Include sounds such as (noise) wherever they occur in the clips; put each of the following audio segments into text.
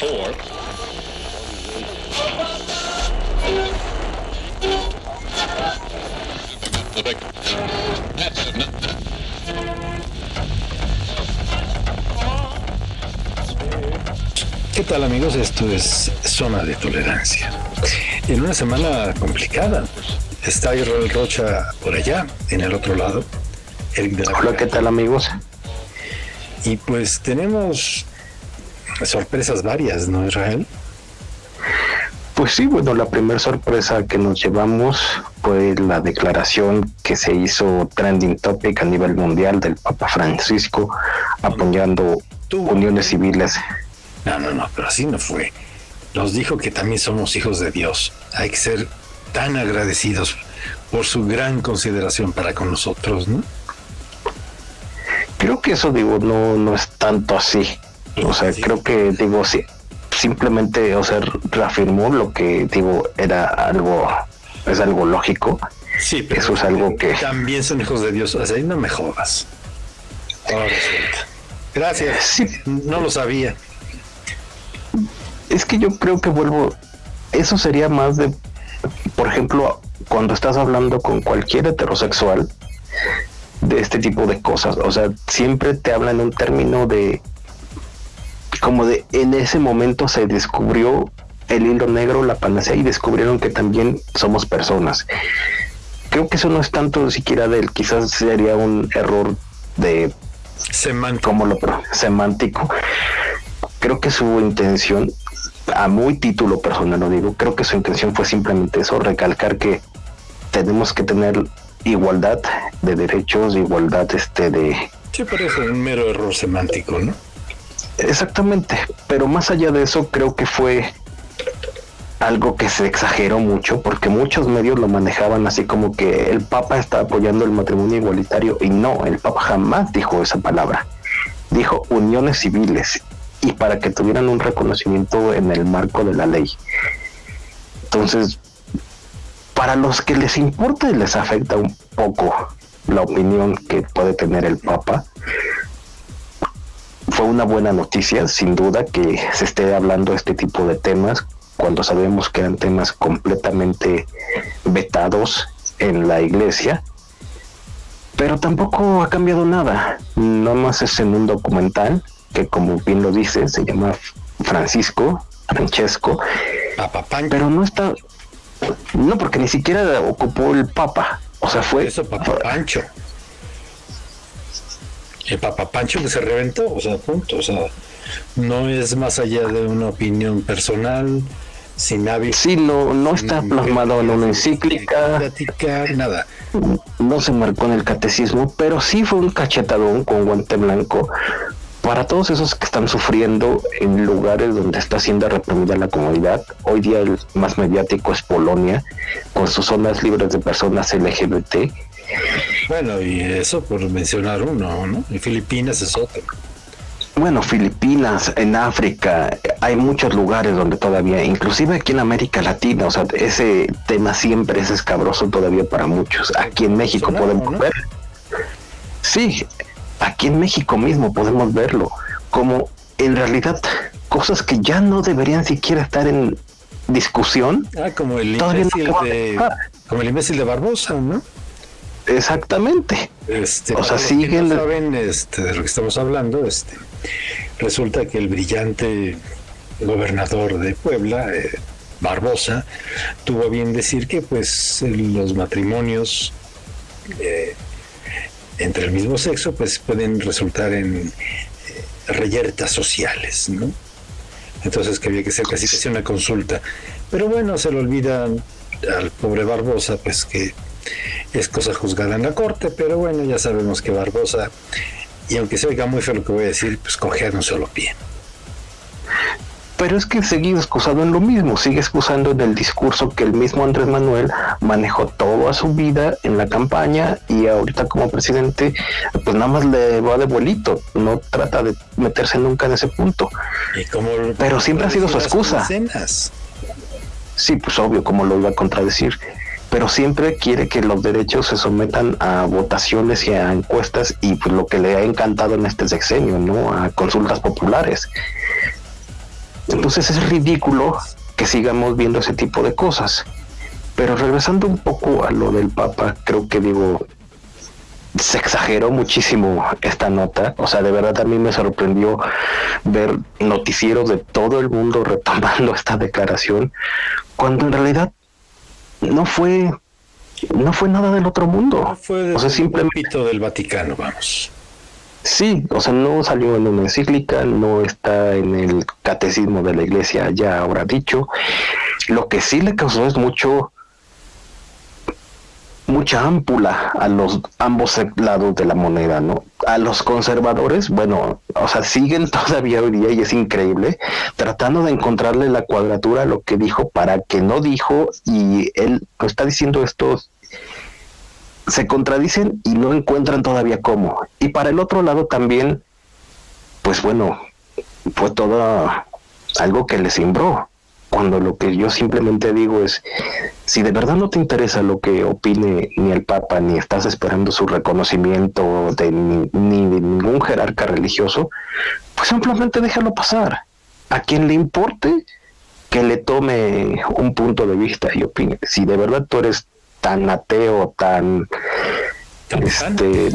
four. ¿Qué tal amigos? Esto es Zona de Tolerancia. En una semana complicada. Está Israel Rocha por allá, en el otro lado. Eric de la Hola, ¿qué tal amigos? Y pues tenemos sorpresas varias, ¿no, Israel? Pues sí, bueno, la primera sorpresa que nos llevamos fue la declaración que se hizo trending topic a nivel mundial del Papa Francisco apoyando uniones civiles. No, no, no, pero así no fue. Nos dijo que también somos hijos de Dios. Hay que ser tan agradecidos por su gran consideración para con nosotros, ¿no? Creo que eso, digo, no, no es tanto así. O sea, creo que, digo, sí, simplemente, o sea, reafirmó lo que, digo, era algo, es algo lógico. Sí, pero Eso es algo que... también son hijos de Dios. O sea, ahí no me jodas. Ahora. Gracias. Sí. No lo sabía. Es que yo creo que vuelvo, eso sería más de, por ejemplo, cuando estás hablando con cualquier heterosexual de este tipo de cosas, o sea, siempre te hablan en un término de, como de, en ese momento se descubrió el hilo negro, la panacea y descubrieron que también somos personas. Creo que eso no es tanto siquiera del, quizás sería un error de Semántico. como lo pro- semántico. Creo que su intención, a muy título personal lo digo, creo que su intención fue simplemente eso, recalcar que tenemos que tener igualdad de derechos, igualdad este de Sí, parece un mero error semántico, ¿no? Exactamente, pero más allá de eso creo que fue algo que se exageró mucho porque muchos medios lo manejaban así como que el Papa está apoyando el matrimonio igualitario y no, el Papa jamás dijo esa palabra. Dijo uniones civiles y para que tuvieran un reconocimiento en el marco de la ley. Entonces, para los que les importa y les afecta un poco la opinión que puede tener el Papa, fue una buena noticia, sin duda, que se esté hablando de este tipo de temas cuando sabemos que eran temas completamente vetados en la iglesia. Pero tampoco ha cambiado nada. Nada más es en un documental que, como bien lo dice, se llama Francisco, Francesco, Papa Pancho. pero no está. No, porque ni siquiera ocupó el Papa. O sea, fue. Eso, Papa Pancho. El Papa Pancho que se reventó, o sea, punto. O sea, no es más allá de una opinión personal, sin hábito. Sí, no, no está plasmado en una encíclica. Nada. no se marcó en el catecismo, pero sí fue un cachetadón con guante blanco para todos esos que están sufriendo en lugares donde está siendo reprimida la comunidad. Hoy día el más mediático es Polonia, con sus zonas libres de personas LGBT. Bueno, y eso por mencionar uno, ¿no? Y Filipinas es otro. Bueno, Filipinas, en África, hay muchos lugares donde todavía, inclusive aquí en América Latina, o sea, ese tema siempre es escabroso todavía para muchos. Aquí en México podemos ¿no? ver. Sí, aquí en México mismo podemos verlo, como en realidad cosas que ya no deberían siquiera estar en discusión. Ah, el no de como el imbécil de Barbosa, ¿no? Exactamente. Este, O sea, siguen- no saben este, de lo que estamos hablando, este, resulta que el brillante gobernador de Puebla, eh, Barbosa, tuvo a bien decir que pues los matrimonios eh, entre el mismo sexo pues pueden resultar en eh, reyertas sociales, ¿no? Entonces que había que hacer casi casi una consulta. Pero bueno, se le olvida al pobre Barbosa pues que es cosa juzgada en la corte, pero bueno, ya sabemos que Barbosa, y aunque se oiga muy feo lo que voy a decir, pues cogea de un solo pie. Pero es que sigue excusado en lo mismo, sigue excusando en el discurso que el mismo Andrés Manuel manejó toda su vida en la campaña y ahorita como presidente, pues nada más le va de vuelito, no trata de meterse nunca en ese punto. Y Pero siempre ha sido su excusa. Sí, pues obvio, como lo iba a contradecir, pero siempre quiere que los derechos se sometan a votaciones y a encuestas y pues lo que le ha encantado en este sexenio, ¿no? A consultas populares. Entonces es ridículo que sigamos viendo ese tipo de cosas. Pero regresando un poco a lo del Papa, creo que digo, se exageró muchísimo esta nota. O sea, de verdad a mí me sorprendió ver noticieros de todo el mundo retomando (laughs) esta declaración, cuando en realidad no fue no fue nada del otro mundo. fue o sea, simplemente del Vaticano, vamos. Sí, o sea, no salió en una encíclica, no está en el catecismo de la iglesia ya ahora dicho. Lo que sí le causó es mucho mucha ámpula a los ambos lados de la moneda, ¿no? A los conservadores, bueno, o sea, siguen (laughs) todavía hoy día y es increíble, tratando de encontrarle la cuadratura a lo que dijo para que no dijo y él está diciendo esto se contradicen y no encuentran todavía cómo. Y para el otro lado también, pues bueno, fue todo algo que le simbró cuando lo que yo simplemente digo es, si de verdad no te interesa lo que opine ni el Papa, ni estás esperando su reconocimiento de ni, de ningún jerarca religioso, pues simplemente déjalo pasar. A quien le importe que le tome un punto de vista y opine. Si de verdad tú eres tan ateo, tan... este,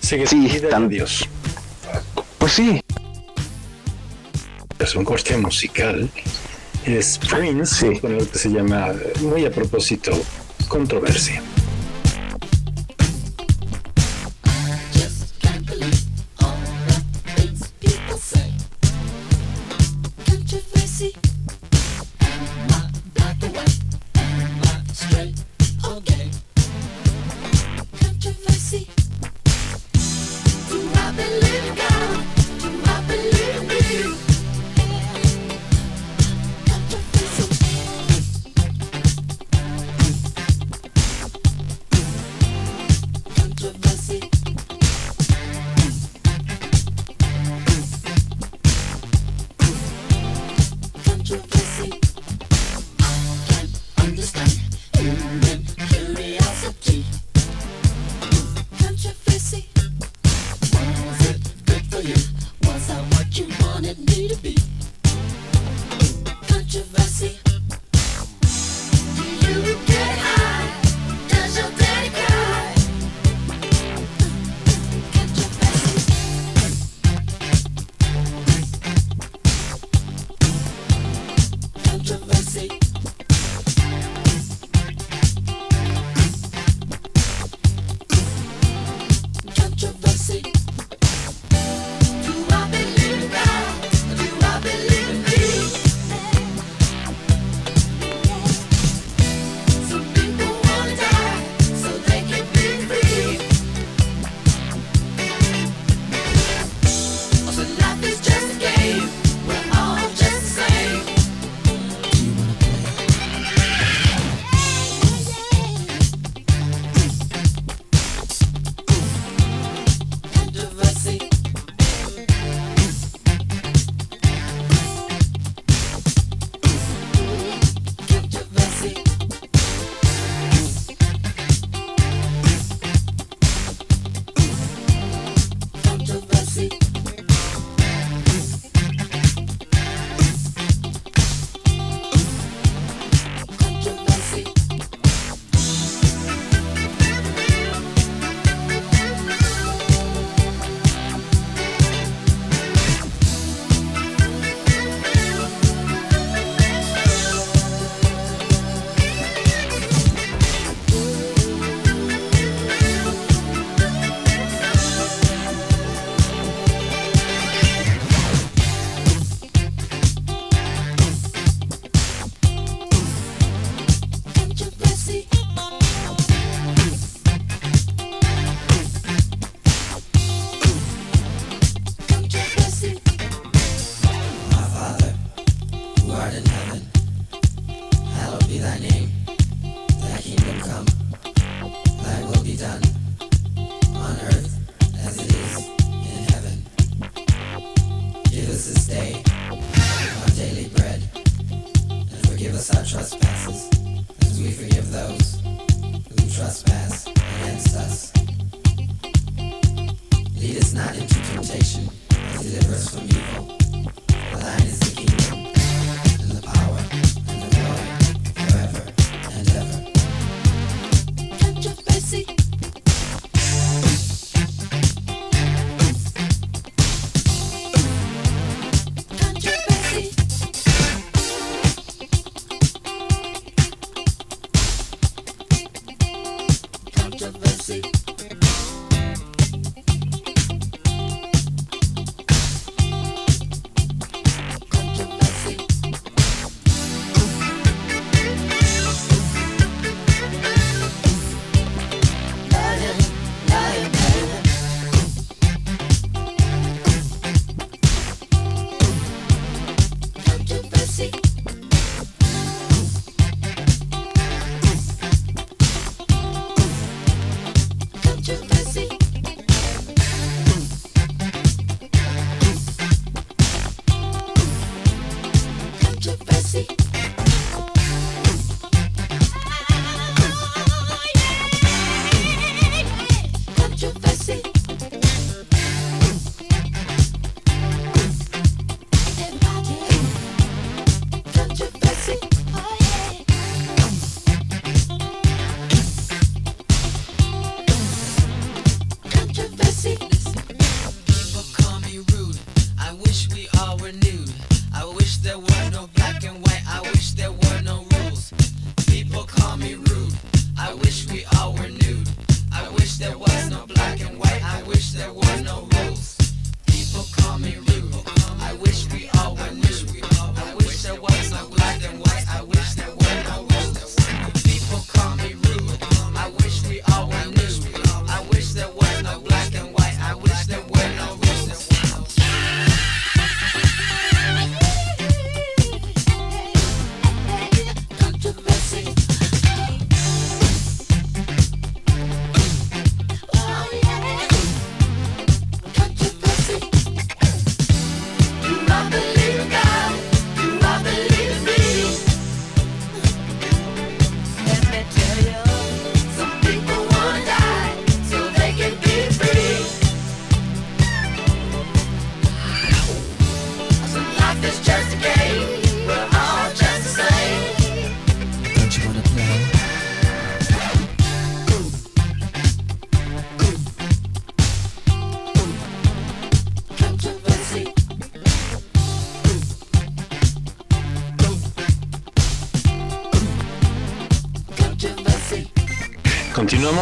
sí, tan, Dios. Pues sí. Es un corte musical es Prince, con lo que se llama, muy a propósito, controversia. understand.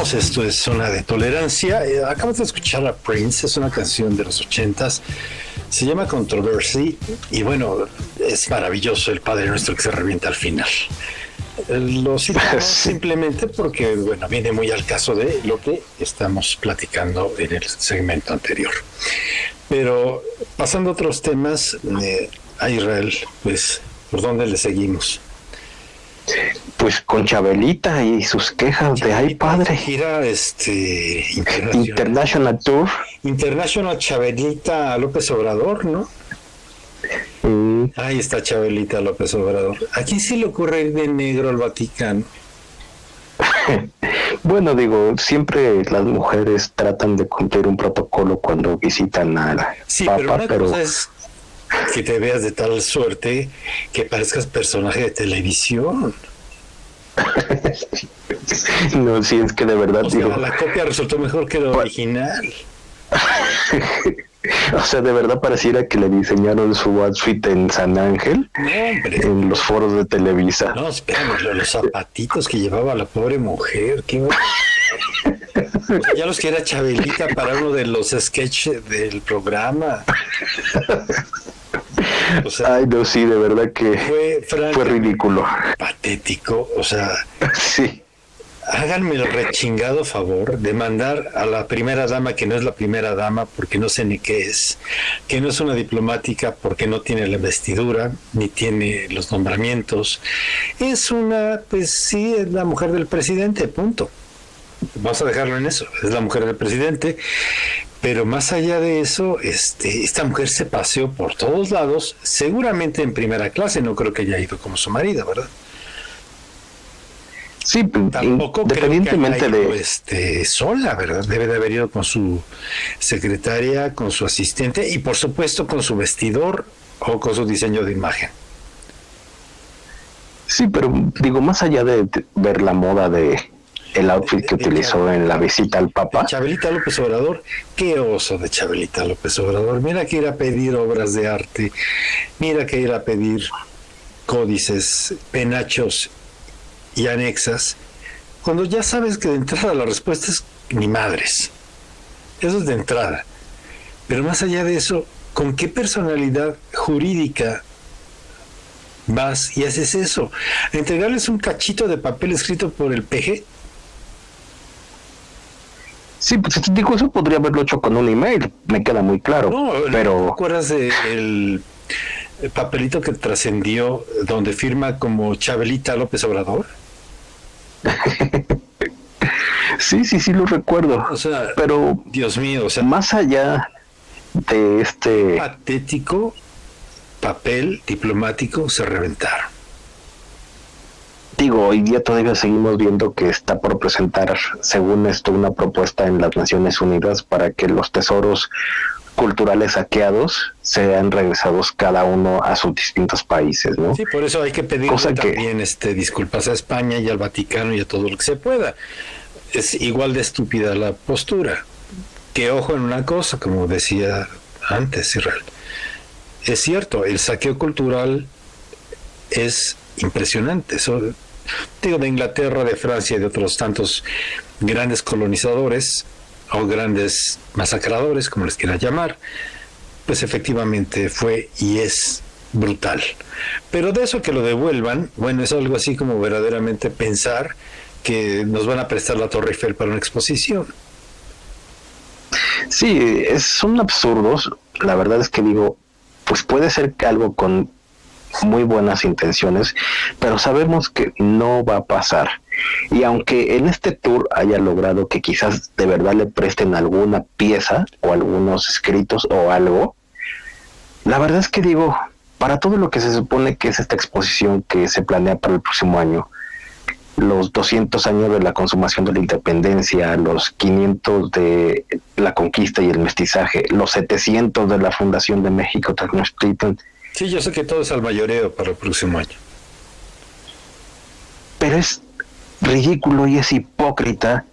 Esto es Zona de Tolerancia. Eh, acabas de escuchar a Prince, es una canción de los ochentas, se llama Controversy y bueno, es maravilloso el Padre Nuestro que se revienta al final. Eh, lo citamos (laughs) simplemente porque, bueno, viene muy al caso de lo que estamos platicando en el segmento anterior. Pero pasando a otros temas, eh, a Israel, pues, ¿por dónde le seguimos? Pues con Chabelita y sus quejas de ay padre. Gira este International. Tour. International Chabelita López Obrador, ¿no? Mm. Ahí está Chabelita López Obrador. ¿A quién se le ocurre ir de negro al Vaticano? (laughs) bueno, digo, siempre las mujeres tratan de cumplir un protocolo cuando visitan a la sí, pero, una cosa es que te veas de tal suerte que parezcas personaje de televisión. (laughs) no, si es que de verdad. O la copia resultó mejor que la original. (laughs) o sea, de verdad pareciera que le diseñaron su outfit en San Ángel, en los foros de Televisa. No, espérame, los zapatitos que llevaba la pobre mujer, qué ya los que era Chabelita para uno de los sketches del programa. (laughs) Ay, no, sí, de verdad que fue, ridículo. Patético, o sea. (laughs) sí. Háganme el rechingado favor de mandar a la primera dama, que no es la primera dama porque no sé ni qué es, que no es una diplomática porque no tiene la investidura, ni tiene los nombramientos. Es una, pues sí, es la mujer del presidente, punto. Vamos a dejarlo en eso, es la mujer del presidente pero más allá de eso, este, esta mujer se paseó por todos lados, seguramente en primera clase, no creo que haya ido como su marido, ¿verdad? Sí, tampoco independientemente de este, sola, ¿verdad? Debe de haber ido con su secretaria, con su asistente y por supuesto con su vestidor o con su diseño de imagen. Sí, pero digo, más allá de ver la moda de, el outfit que utilizó en la visita al Papa. Chabelita López Obrador, qué oso de Chabelita López Obrador. Mira que ir a pedir obras de arte, mira que ir a pedir códices, penachos y anexas, cuando ya sabes que de entrada la respuesta es ni madres. Eso es de entrada. Pero más allá de eso, ¿con qué personalidad jurídica vas y haces eso? ¿Entregarles un cachito de papel escrito por el PG? Sí, pues digo, eso podría haberlo hecho con un email, me queda muy claro. No, pero... ¿te acuerdas de el papelito que trascendió donde firma como Chabelita López Obrador? (laughs) sí, sí, sí lo recuerdo. O sea, pero Dios mío, o sea, más allá de este patético papel diplomático se reventaron. Digo, hoy día todavía seguimos viendo que está por presentar, según esto, una propuesta en las Naciones Unidas para que los tesoros culturales saqueados sean regresados cada uno a sus distintos países, ¿no? Sí, por eso hay que pedir también este, disculpas a España y al Vaticano y a todo lo que se pueda. Es igual de estúpida la postura. Que ojo en una cosa, como decía antes Israel. Es cierto, el saqueo cultural es impresionante. digo, de Inglaterra, de Francia y de otros tantos grandes colonizadores o grandes masacradores, como les quieran llamar, pues efectivamente fue y es brutal. Pero de eso que lo devuelvan, bueno, es algo así como verdaderamente pensar que nos van a prestar la Torre Eiffel para una exposición. Sí, son absurdos. La verdad es que digo, pues puede ser algo con muy buenas intenciones, pero sabemos que no va a pasar. Y aunque en este tour haya logrado que quizás de verdad le presten alguna pieza o algunos escritos o algo, la verdad es que digo, para todo lo que se supone que es esta exposición que se planea para el próximo año, los 200 años de la consumación de la independencia, los 500 de la conquista y el mestizaje, los 700 de la fundación de México Tenochtitlan, Sí, yo sé que todo es al mayoreo para el próximo año. Pero es ridículo y es hipócrita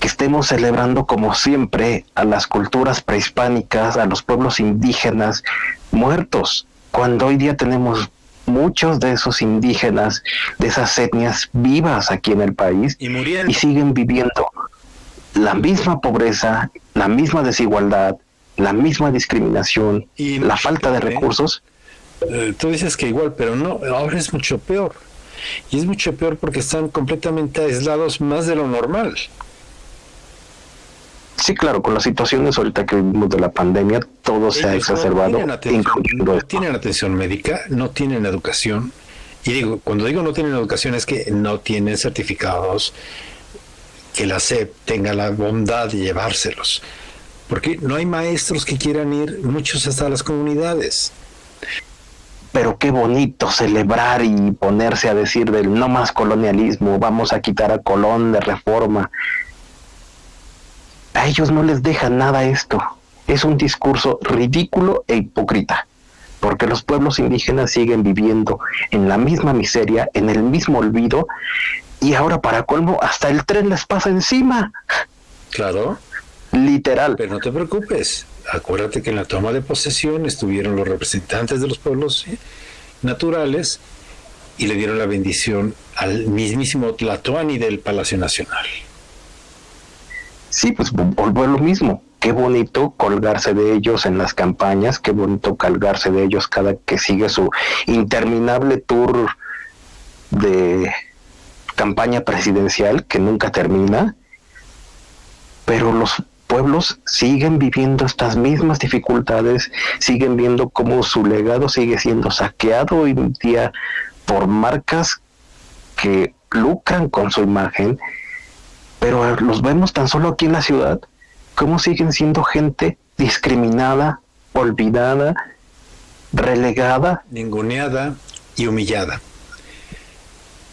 que estemos celebrando como siempre a las culturas prehispánicas, a los pueblos indígenas muertos, cuando hoy día tenemos muchos de esos indígenas, de esas etnias vivas aquí en el país y, y siguen viviendo la misma pobreza, la misma desigualdad, la misma discriminación, y la falta de recursos eh, tú dices que igual, pero no, ahora es mucho peor. Y es mucho peor porque están completamente aislados más de lo normal. Sí, claro, con las situaciones ahorita que vivimos de la pandemia, todo se ha exacerbado. No tienen, atención, no tienen atención médica, no tienen educación. Y digo, cuando digo no tienen educación es que no tienen certificados que la SEP tenga la bondad de llevárselos. Porque no hay maestros que quieran ir, muchos hasta las comunidades pero qué bonito celebrar y ponerse a decir del no más colonialismo, vamos a quitar a Colón de reforma. A ellos no les deja nada esto. Es un discurso ridículo e hipócrita, porque los pueblos indígenas siguen viviendo en la misma miseria, en el mismo olvido, y ahora para colmo hasta el tren les pasa encima. Claro. Literal. Pero no te preocupes, acuérdate que en la toma de posesión estuvieron los representantes de los pueblos naturales y le dieron la bendición al mismísimo Tlatoani del Palacio Nacional. Sí, pues volvió lo mismo. Qué bonito colgarse de ellos en las campañas, qué bonito colgarse de ellos cada que sigue su interminable tour de campaña presidencial que nunca termina. Pero los pueblos siguen viviendo estas mismas dificultades, siguen viendo cómo su legado sigue siendo saqueado hoy en día por marcas que lucran con su imagen, pero los vemos tan solo aquí en la ciudad, cómo siguen siendo gente discriminada, olvidada, relegada, ninguneada y humillada.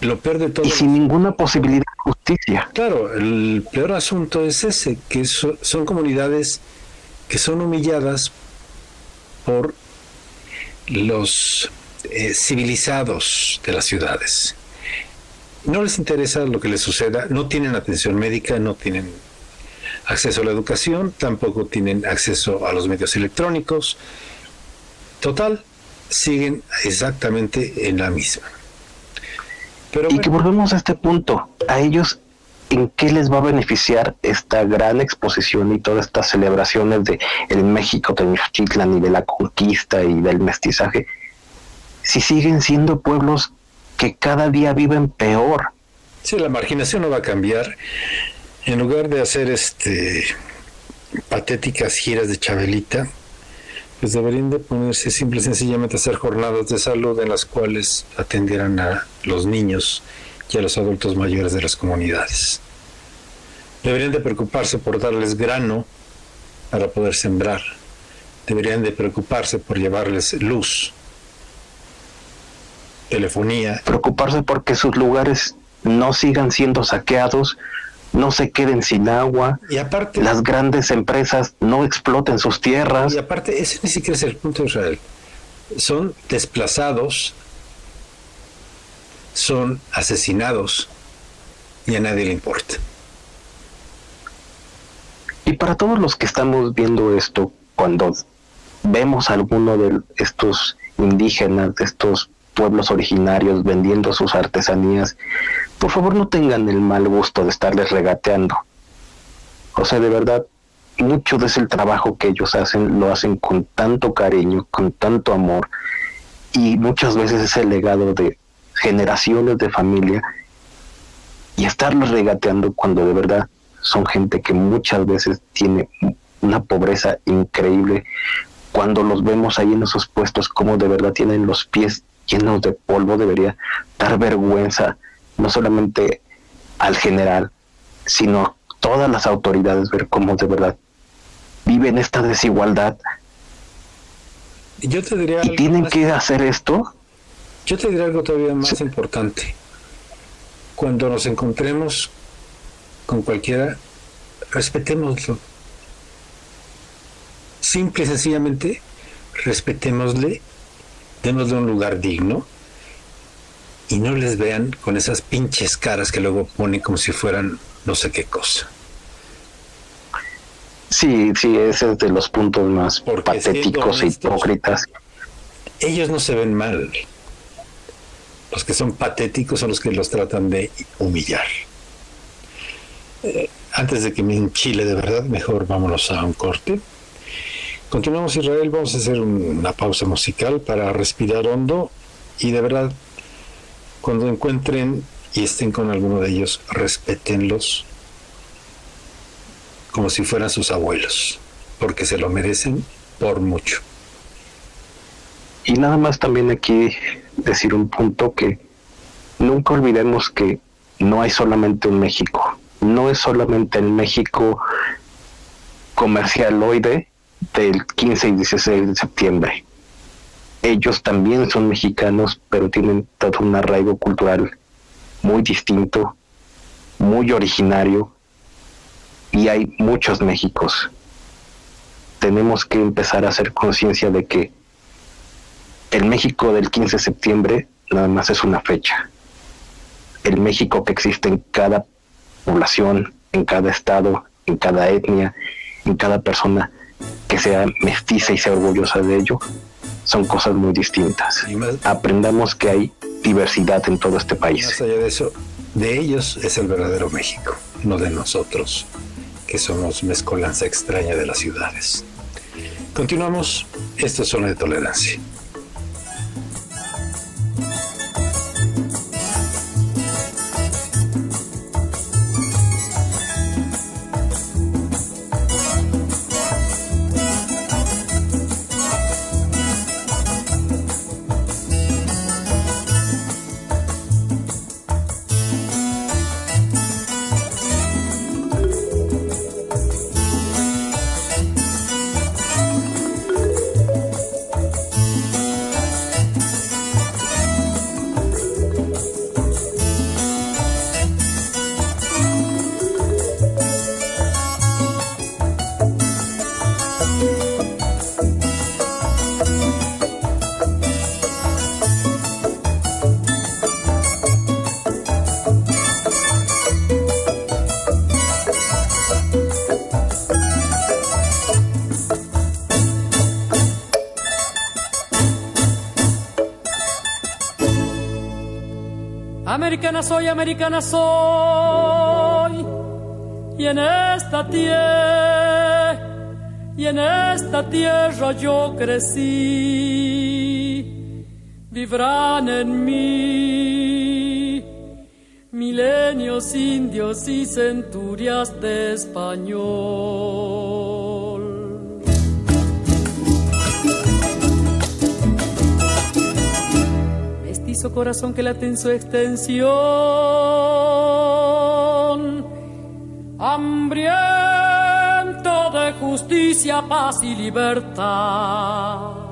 Lo peor de todo. Y sin ninguna posibilidad Claro, el peor asunto es ese, que son comunidades que son humilladas por los eh, civilizados de las ciudades. No les interesa lo que les suceda, no tienen atención médica, no tienen acceso a la educación, tampoco tienen acceso a los medios electrónicos. Total, siguen exactamente en la misma y que volvemos a este punto, a ellos en qué les va a beneficiar esta gran exposición y todas estas celebraciones de el México Tenochtitlan y de la conquista y del mestizaje, si siguen siendo pueblos que cada día viven peor. Sí, la marginación no va a cambiar. En lugar de hacer este patéticas giras de Chabelita, pues deberían de ponerse simple y sencillamente a hacer jornadas de salud en las cuales atendieran a los niños y a los adultos mayores de las comunidades. Deberían de preocuparse por darles grano para poder sembrar. Deberían de preocuparse por llevarles luz, telefonía. Preocuparse porque sus lugares no sigan siendo saqueados, no se queden sin agua, y aparte, las grandes empresas no exploten sus tierras. Y aparte, ese ni siquiera es el punto de Israel. Son desplazados, son asesinados y a nadie le importa. Y para todos los que estamos viendo esto, cuando vemos a alguno de estos indígenas, de estos pueblos originarios vendiendo sus artesanías, por favor no tengan el mal gusto de estarles regateando. O sea, de verdad, mucho de ese trabajo que ellos hacen lo hacen con tanto cariño, con tanto amor, y muchas veces es el legado de generaciones de familia, y estarlos regateando cuando de verdad son gente que muchas veces tiene una pobreza increíble, cuando los vemos ahí en esos puestos, como de verdad tienen los pies llenos de polvo, debería dar vergüenza no solamente al general, sino todas las autoridades ver cómo de verdad viven esta desigualdad. Yo te diría y tienen que hacer esto. Yo te diría algo todavía más importante. Cuando nos encontremos con cualquiera, respetémoslo. Simple y sencillamente, respetémosle, démosle un lugar digno y no les vean con esas pinches caras que luego ponen como si fueran no sé qué cosa. Sí, sí, ese es de los puntos más patéticos e hipócritas. Ellos no se ven mal. Los que son patéticos son los que los tratan de humillar. Eh, antes de que me enchile de verdad, mejor vámonos a un corte. Continuamos Israel, vamos a hacer una pausa musical para respirar hondo y de verdad cuando encuentren y estén con alguno de ellos, respétenlos como si fueran sus abuelos, porque se lo merecen por mucho. Y nada más también aquí decir un punto que nunca olvidemos que no hay solamente un México, no es solamente el México comercialoide del 15 y 16 de septiembre ellos también son mexicanos, pero tienen todo un arraigo cultural muy distinto, muy originario, y hay muchos Méxicos. Tenemos que empezar a hacer conciencia de que el México del 15 de septiembre nada más es una fecha. El México que existe en cada población, en cada estado, en cada etnia, en cada persona que sea mestiza y sea orgullosa de ello, son cosas muy distintas. Aprendamos que hay diversidad en todo este país. Más allá de eso, de ellos es el verdadero México, no de nosotros, que somos mezcolanza extraña de las ciudades. Continuamos, esto es Zona de Tolerancia. Soy, americana soy. Y en esta tierra, y en esta tierra yo crecí. Vivrán en mí milenios indios y centurias de español. Corazón que late en su extensión. Hambriento de justicia, paz y libertad.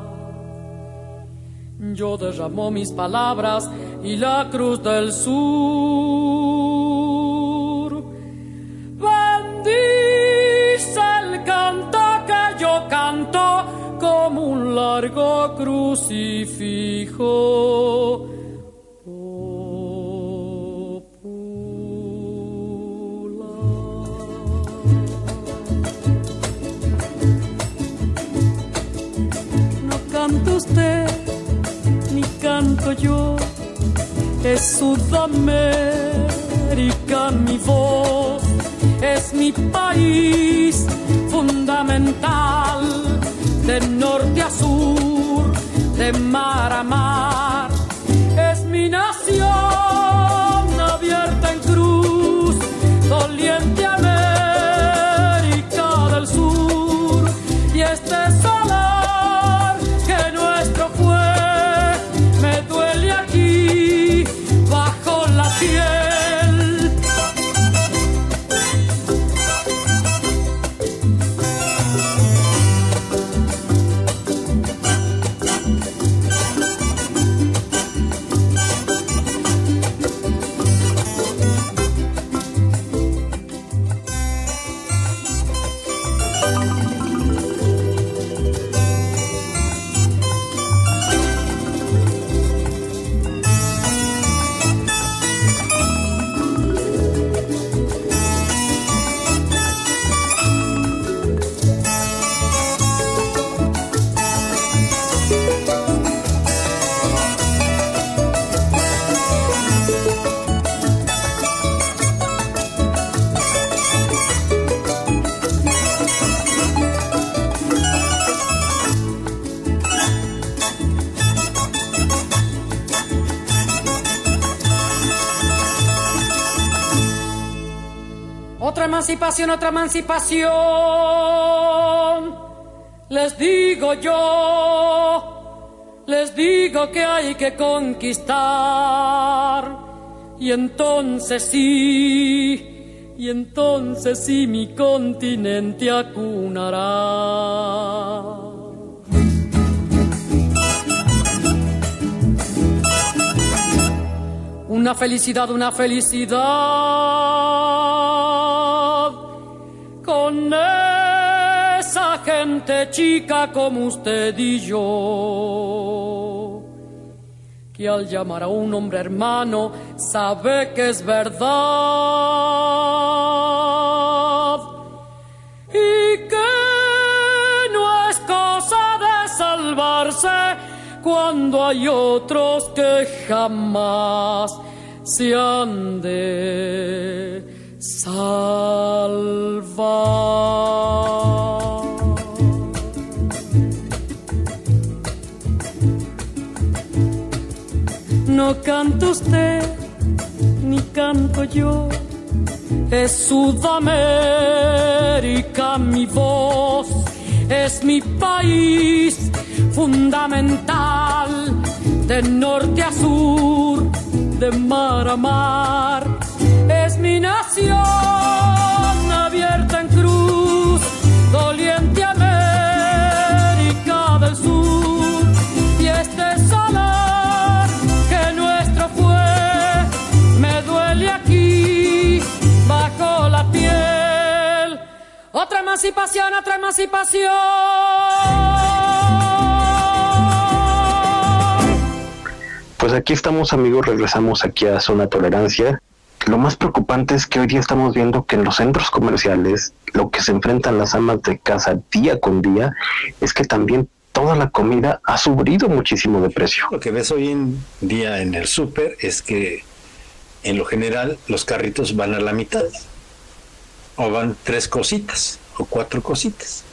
Yo derramo mis palabras y la cruz del sur. Bendice el canto que yo canto como un largo crucifijo. Es Sudamérica mi voz, es mi país fundamental, de norte a sur, de mar a mar, es mi nación emancipación, otra emancipación. Les digo yo, les digo que hay que conquistar. Y entonces sí, y entonces sí mi continente acunará. Una felicidad, una felicidad con esa gente chica como usted y yo, que al llamar a un hombre hermano sabe que es verdad y que no es cosa de salvarse cuando hay otros que jamás se han de salvar. No canta usted, ni canto yo, es Sudamérica mi voz, es mi país fundamental, de norte a sur, de mar a mar, nación abierta en cruz, doliente América del Sur, y este solar que nuestro fue, me duele aquí bajo la piel. Otra emancipación, otra emancipación. Pues aquí estamos amigos, regresamos aquí a Zona Tolerancia. Lo más preocupante es que hoy día estamos viendo que en los centros comerciales lo que se enfrentan las amas de casa día con día es que también toda la comida ha subido muchísimo de precio. Lo que ves hoy en día en el súper es que en lo general los carritos van a la mitad o van tres cositas o cuatro cositas.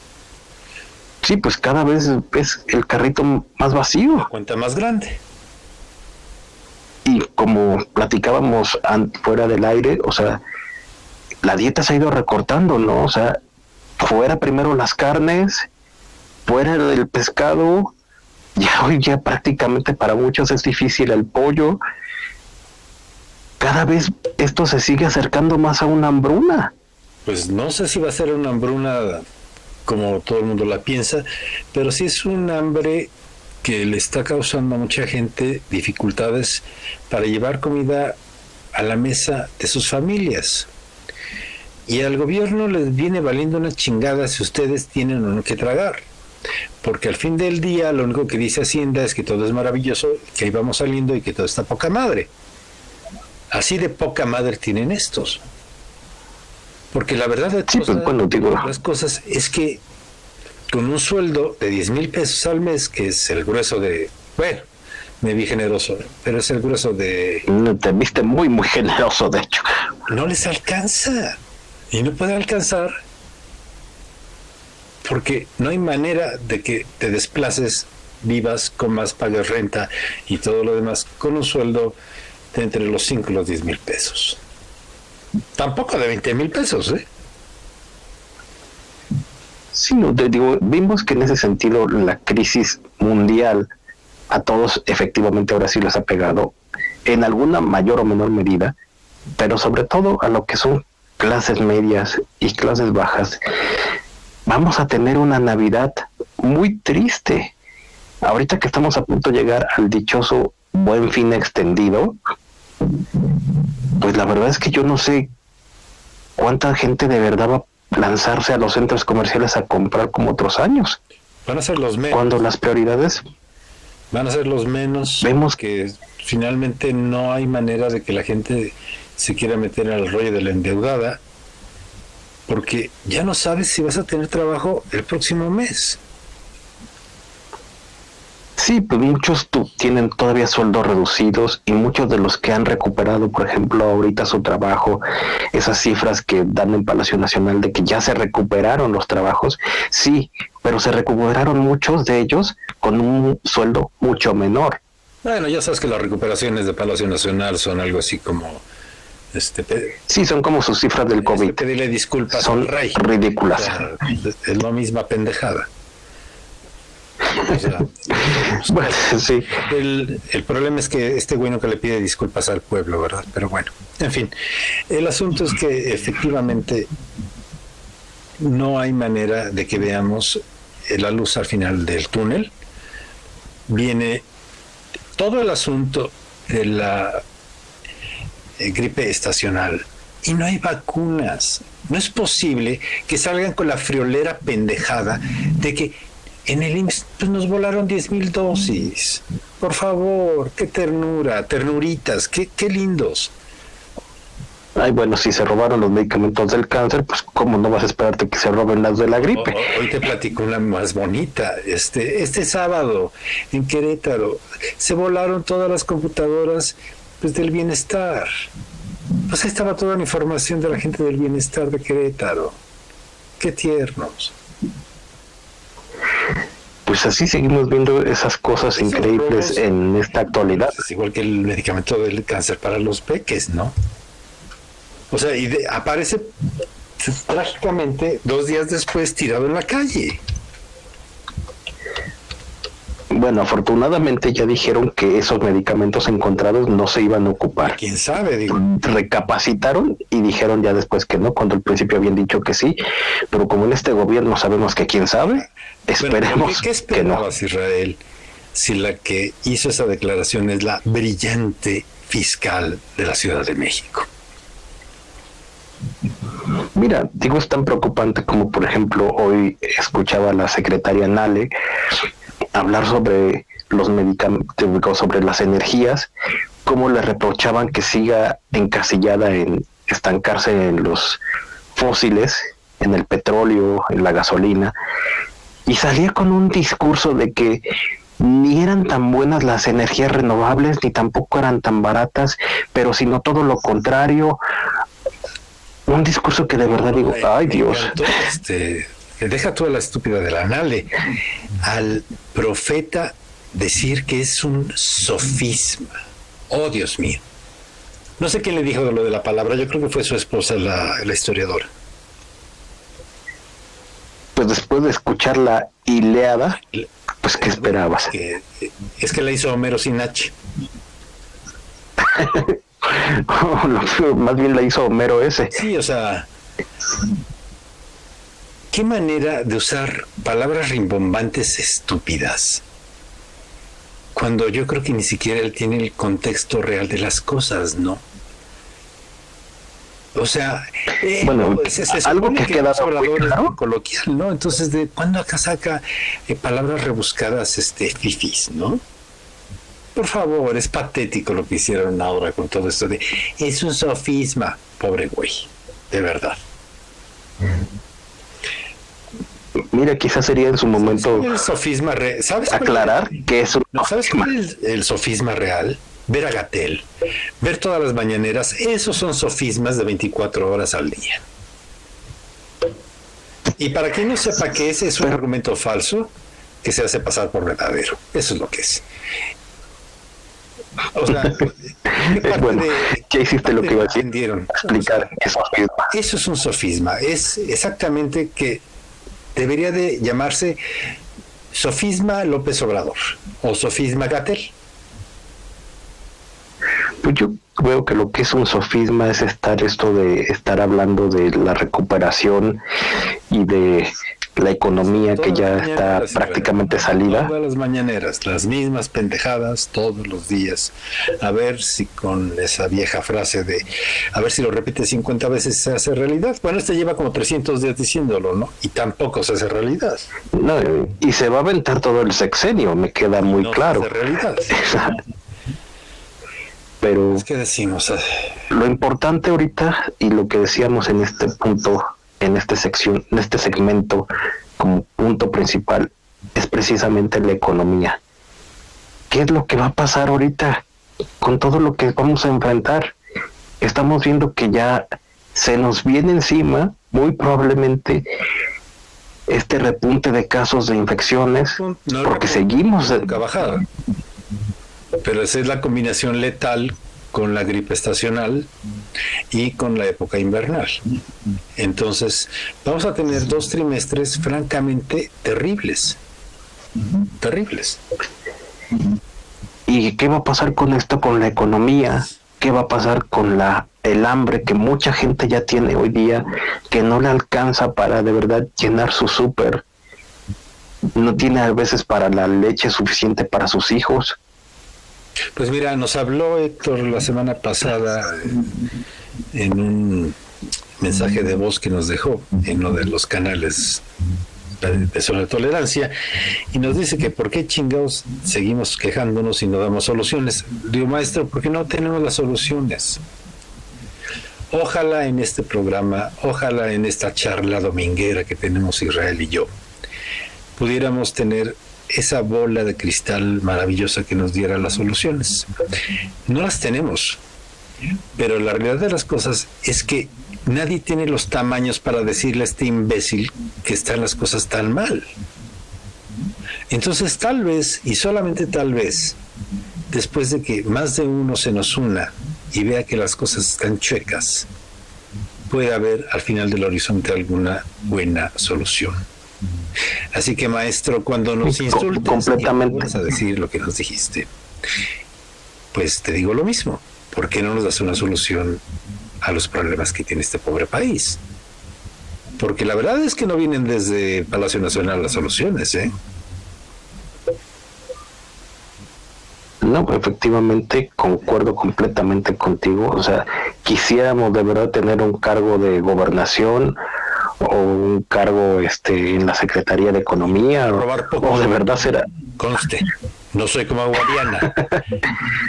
Sí, pues cada vez es el carrito más vacío. Cuenta más grande. Y como platicábamos fuera del aire, o sea, la dieta se ha ido recortando, ¿no? O sea, fuera primero las carnes, fuera el pescado, (laughs) ya hoy ya prácticamente para muchos es difícil el pollo. Cada vez esto se sigue acercando más a una hambruna. Pues no sé si va a ser una hambruna como todo el mundo la piensa, pero sí es un hambre que le está causando a mucha gente dificultades para llevar comida a la mesa de sus familias. Y al gobierno les viene valiendo una chingada si ustedes tienen o no que tragar. Porque al fin del día lo único que dice Hacienda es que todo es maravilloso, que ahí vamos saliendo y que todo está poca madre. Así de poca madre tienen estos. Porque la verdad de pues, las cosas es que con un sueldo de 10 mil pesos al mes, que es el grueso de, bueno, me vi generoso, pero es el grueso de... Te viste muy, muy generoso, de hecho. No les alcanza. Y no puede alcanzar porque no hay manera de que te desplaces, vivas, comas, pagues renta y todo lo demás con un sueldo de entre los 5 y los 10 mil pesos. Tampoco de 20 mil pesos, ¿eh? Sí, digo, vimos que en ese sentido la crisis mundial a todos efectivamente ahora sí les ha pegado en alguna mayor o menor medida, pero sobre todo a lo que son clases medias y clases bajas, vamos a tener una Navidad muy triste. Ahorita que estamos a punto de llegar al dichoso buen fin extendido, pues la verdad es que yo no sé cuánta gente de verdad va lanzarse a los centros comerciales a comprar como otros años. Van a ser los menos. Cuando las prioridades van a ser los menos. Vemos que finalmente no hay manera de que la gente se quiera meter al rollo de la endeudada, porque ya no sabes si vas a tener trabajo el próximo mes. Sí, pues muchos tienen todavía sueldos reducidos y muchos de los que han recuperado, por ejemplo, ahorita su trabajo, esas cifras que dan en Palacio Nacional de que ya se recuperaron los trabajos, sí, pero se recuperaron muchos de ellos con un sueldo mucho menor. Bueno, ya sabes que las recuperaciones de Palacio Nacional son algo así como... Este, sí, son como sus cifras del este, COVID. pedirle disculpas son ridículas. es la misma pendejada. (laughs) bueno, sí. El, el, problema es que este bueno que le pide disculpas al pueblo, ¿verdad? Pero bueno, en fin, el asunto es que efectivamente no hay manera de que veamos la luz al final del túnel. Viene todo el asunto de la eh, gripe estacional y no hay vacunas. No es posible que salgan con la friolera pendejada de que en el IMSS pues, nos volaron 10 mil dosis. Por favor, qué ternura, ternuritas, qué, qué lindos. Ay, bueno, si se robaron los medicamentos del cáncer, pues cómo no vas a esperarte que se roben las de la gripe. hoy te platico una más bonita. Este, este sábado en Querétaro se volaron todas las computadoras pues, del bienestar. Pues ahí estaba toda la información de la gente del bienestar de Querétaro. Qué tiernos pues así seguimos viendo esas cosas increíbles en esta actualidad. Es igual que el medicamento del cáncer para los peques, ¿no? O sea, y aparece trágicamente dos días después tirado en la calle. Bueno, afortunadamente ya dijeron que esos medicamentos encontrados no se iban a ocupar. ¿Quién sabe? Digo. Recapacitaron y dijeron ya después que no, cuando al principio habían dicho que sí, pero como en este gobierno sabemos que quién sabe, esperemos ¿qué, que no. Israel si la que hizo esa declaración es la brillante fiscal de la Ciudad de México? Mira, digo, es tan preocupante como, por ejemplo, hoy escuchaba a la secretaria Nale hablar sobre los medicamentos, sobre las energías, cómo le reprochaban que siga encasillada en estancarse en los fósiles, en el petróleo, en la gasolina, y salía con un discurso de que ni eran tan buenas las energías renovables, ni tampoco eran tan baratas, pero sino todo lo contrario. Un discurso que de verdad digo, ay Dios. Este, deja toda la estúpida de la Nale, al profeta decir que es un sofisma. Oh, Dios mío. No sé quién le dijo de lo de la palabra, yo creo que fue su esposa, la, la historiadora. Pues después de escuchar la Ileada, pues pues ¿qué esperabas? es que la hizo Homero sin H. (laughs) Más bien la hizo Homero ese. Sí, o sea, qué manera de usar palabras rimbombantes estúpidas cuando yo creo que ni siquiera él tiene el contexto real de las cosas, ¿no? O sea, eh, bueno, es, algo que, queda claro. coloquial, ¿no? Entonces, ¿de cuándo acá saca eh, palabras rebuscadas, este, fifis, ¿no? Por favor, es patético lo que hicieron ahora con todo esto de es un sofisma, pobre güey, de verdad. Mira, quizás sería en su momento el sofisma ¿Sabes aclarar que es un ¿Sabes cuál es el sofisma real? ver a Gatel, ver todas las mañaneras, esos son sofismas de 24 horas al día. Y para quien no sepa que ese es un argumento falso, que se hace pasar por verdadero. Eso es lo que es. O sea, (laughs) bueno, ¿qué hiciste lo que iba a decir? Explicar Eso es un sofisma. Es exactamente que debería de llamarse sofisma López Obrador o sofisma Gatel. Pues yo veo que lo que es un sofisma es estar esto de estar hablando de la recuperación y de la economía que ya está prácticamente salida. Todas las mañaneras, las mismas pendejadas todos los días. A ver si con esa vieja frase de, a ver si lo repite 50 veces se hace realidad. Bueno, este lleva como 300 días diciéndolo, ¿no? Y tampoco se hace realidad. No, y se va a aventar todo el sexenio, me queda muy claro. Se hace realidad. (laughs) Pero ¿Qué decimos? lo importante ahorita y lo que decíamos en este punto, en esta sección, en este segmento como punto principal es precisamente la economía. ¿Qué es lo que va a pasar ahorita con todo lo que vamos a enfrentar? Estamos viendo que ya se nos viene encima muy probablemente este repunte de casos de infecciones porque seguimos bajada pero esa es la combinación letal con la gripe estacional y con la época invernal. Entonces, vamos a tener dos trimestres francamente terribles. Terribles. ¿Y qué va a pasar con esto, con la economía? ¿Qué va a pasar con la el hambre que mucha gente ya tiene hoy día, que no le alcanza para de verdad llenar su súper? No tiene a veces para la leche suficiente para sus hijos pues mira, nos habló Héctor la semana pasada en un mensaje de voz que nos dejó en uno de los canales de sobre tolerancia y nos dice que por qué chingados seguimos quejándonos y no damos soluciones. Digo, maestro, porque no tenemos las soluciones. Ojalá en este programa, ojalá en esta charla dominguera que tenemos Israel y yo, pudiéramos tener esa bola de cristal maravillosa que nos diera las soluciones. No las tenemos, pero la realidad de las cosas es que nadie tiene los tamaños para decirle a este imbécil que están las cosas tan mal. Entonces tal vez, y solamente tal vez, después de que más de uno se nos una y vea que las cosas están chuecas, puede haber al final del horizonte alguna buena solución. Así que maestro, cuando nos insultas completamente a decir lo que nos dijiste, pues te digo lo mismo. ¿Por qué no nos das una solución a los problemas que tiene este pobre país? Porque la verdad es que no vienen desde Palacio Nacional las soluciones, ¿eh? No, efectivamente, concuerdo completamente contigo. O sea, quisiéramos de verdad tener un cargo de gobernación o un cargo este en la Secretaría de Economía. O, de verdad será conste. No soy como Guadiana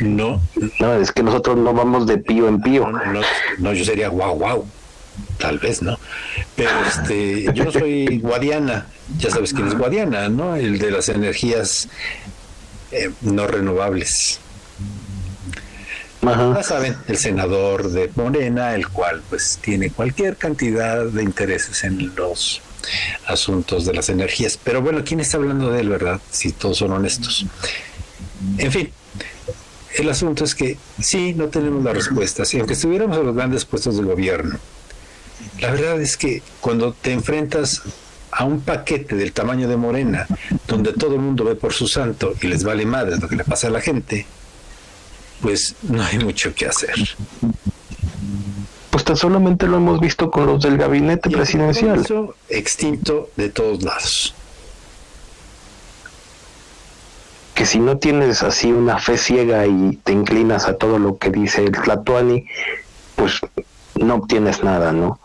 no. No es que nosotros no vamos de pío en pío. No, yo sería guau guau. Tal vez no pero este yo soy Guadiana. Ya sabes quién es Guadiana no el de las energías eh, no renovables ya saben, el senador de Morena, el cual pues tiene cualquier cantidad de intereses en los asuntos de las energías. Pero bueno, ¿quién está hablando de él, verdad? Si todos son honestos. En fin, el asunto es que sí, no tenemos las respuestas. Y aunque estuviéramos en los grandes puestos del gobierno, la verdad es que cuando te enfrentas a un paquete del tamaño de Morena, donde todo el mundo ve por su santo y les vale madre lo que le pasa a la gente, pues no hay mucho que hacer. Pues tan solamente lo hemos visto con los del gabinete presidencial. extinto de todos lados. Que si no tienes así una fe ciega y te inclinas a todo lo que dice el Tlatuani, pues no obtienes nada, ¿no?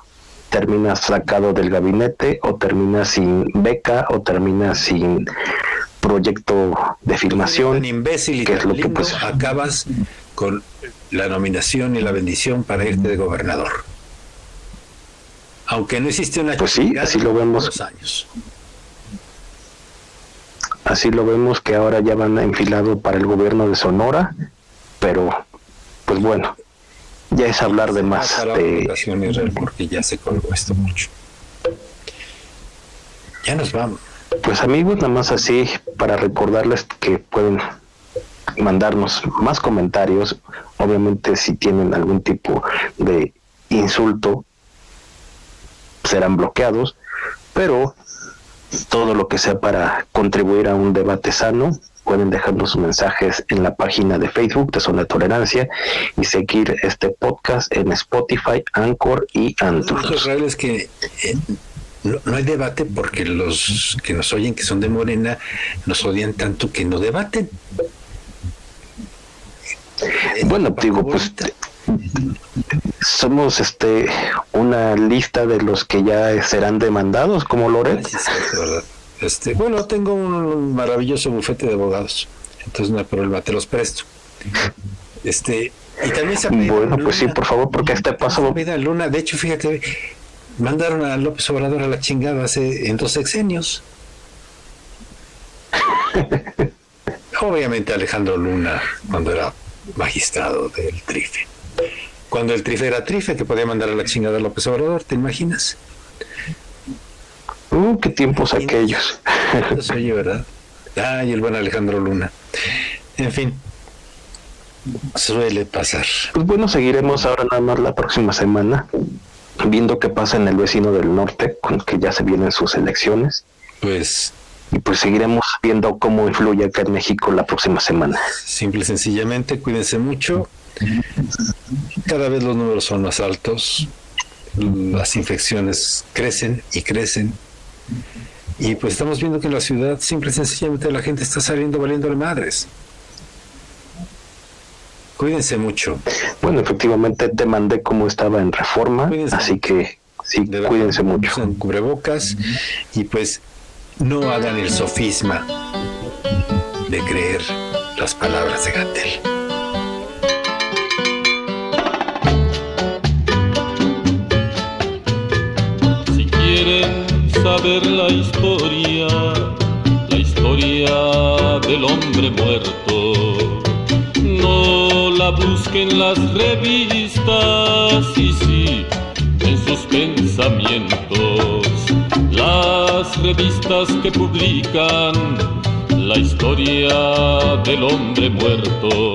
Terminas sacado del gabinete o terminas sin beca o terminas sin proyecto de filmación. imbécil y que es lo que pues acabas con la nominación y la bendición para irte de gobernador. Aunque no existe una pues sí, así lo vemos. años. Así lo vemos que ahora ya van enfilado para el gobierno de Sonora, pero pues bueno, ya es hablar de más de porque ya se colgó esto mucho. Ya nos vamos. Pues amigos, nada más así para recordarles que pueden mandarnos más comentarios, obviamente si tienen algún tipo de insulto serán bloqueados, pero todo lo que sea para contribuir a un debate sano, pueden dejarnos sus mensajes en la página de Facebook de Zona Tolerancia y seguir este podcast en Spotify, Anchor y. Lo es que eh, no, hay debate porque los que nos oyen, que son de Morena, nos odian tanto que no debaten. Bueno, digo, pues somos este una lista de los que ya serán demandados como Loret. Este, bueno, tengo un maravilloso bufete de abogados, entonces no hay problema, te los presto. Este, y también se Bueno, pues sí, por favor, porque este paso. Luna, de hecho, fíjate, mandaron a López Obrador a la chingada hace en dos sexenios. (laughs) Obviamente Alejandro Luna, cuando era magistrado del Trife. Cuando el Trife era Trife, que podía mandar a la chingada a López Obrador, ¿te imaginas? Uh, qué tiempos aquellos. (laughs) oye, ¿verdad? Ay, el buen Alejandro Luna. En fin, suele pasar. Pues bueno, seguiremos ahora nada más la próxima semana viendo qué pasa en el vecino del norte, con que ya se vienen sus elecciones. Pues. Y pues seguiremos viendo cómo influye acá en México la próxima semana. Simple y sencillamente, cuídense mucho. Cada vez los números son más altos, las infecciones crecen y crecen. Y pues estamos viendo que en la ciudad simple y sencillamente la gente está saliendo valiéndole madres. Cuídense mucho. Bueno, efectivamente te mandé cómo estaba en reforma, así que sí, cuídense mucho. En cubrebocas y pues no hagan el sofisma de creer las palabras de Gatel. Si quieren saber la historia, la historia del hombre muerto busquen las revistas y sí en sus pensamientos. Las revistas que publican la historia del hombre muerto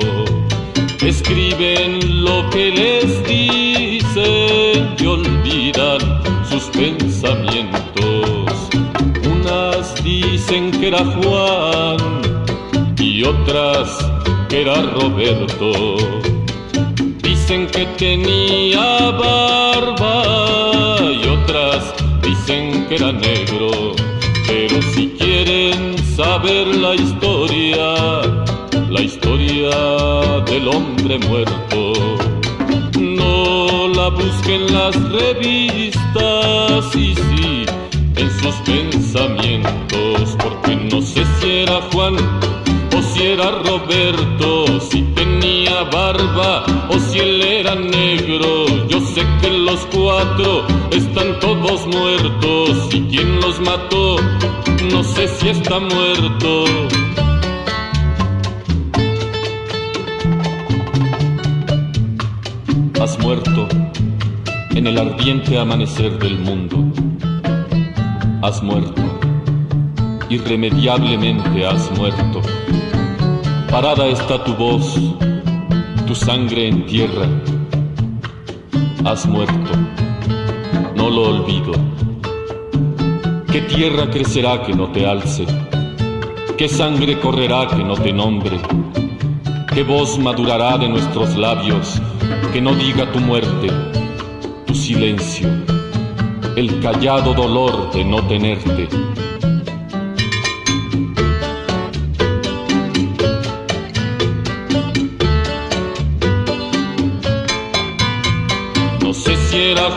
escriben lo que les dicen y olvidan sus pensamientos. Unas dicen que era Juan y otras era Roberto. Dicen que tenía barba y otras dicen que era negro. Pero si quieren saber la historia, la historia del hombre muerto, no la busquen las revistas y sí en sus pensamientos, porque no sé si era Juan si era Roberto, tenía barba o si él era negro. Yo sé que los cuatro están todos muertos y quien los mató no sé si está muerto. Has muerto en el ardiente amanecer del mundo. Has muerto, irremediablemente has muerto Parada está tu voz, tu sangre en tierra. Has muerto, no lo olvido. ¿Qué tierra crecerá que no te alce? ¿Qué sangre correrá que no te nombre? ¿Qué voz madurará de nuestros labios que no diga tu muerte, tu silencio, el callado dolor de no tenerte?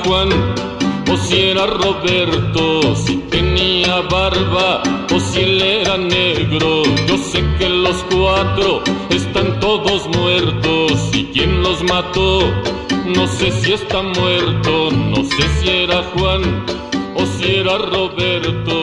O si era Roberto, si tenía barba o si él era negro. Yo sé que los cuatro están todos muertos y quién los mató. No sé si está muerto, no sé si era Juan o si era Roberto,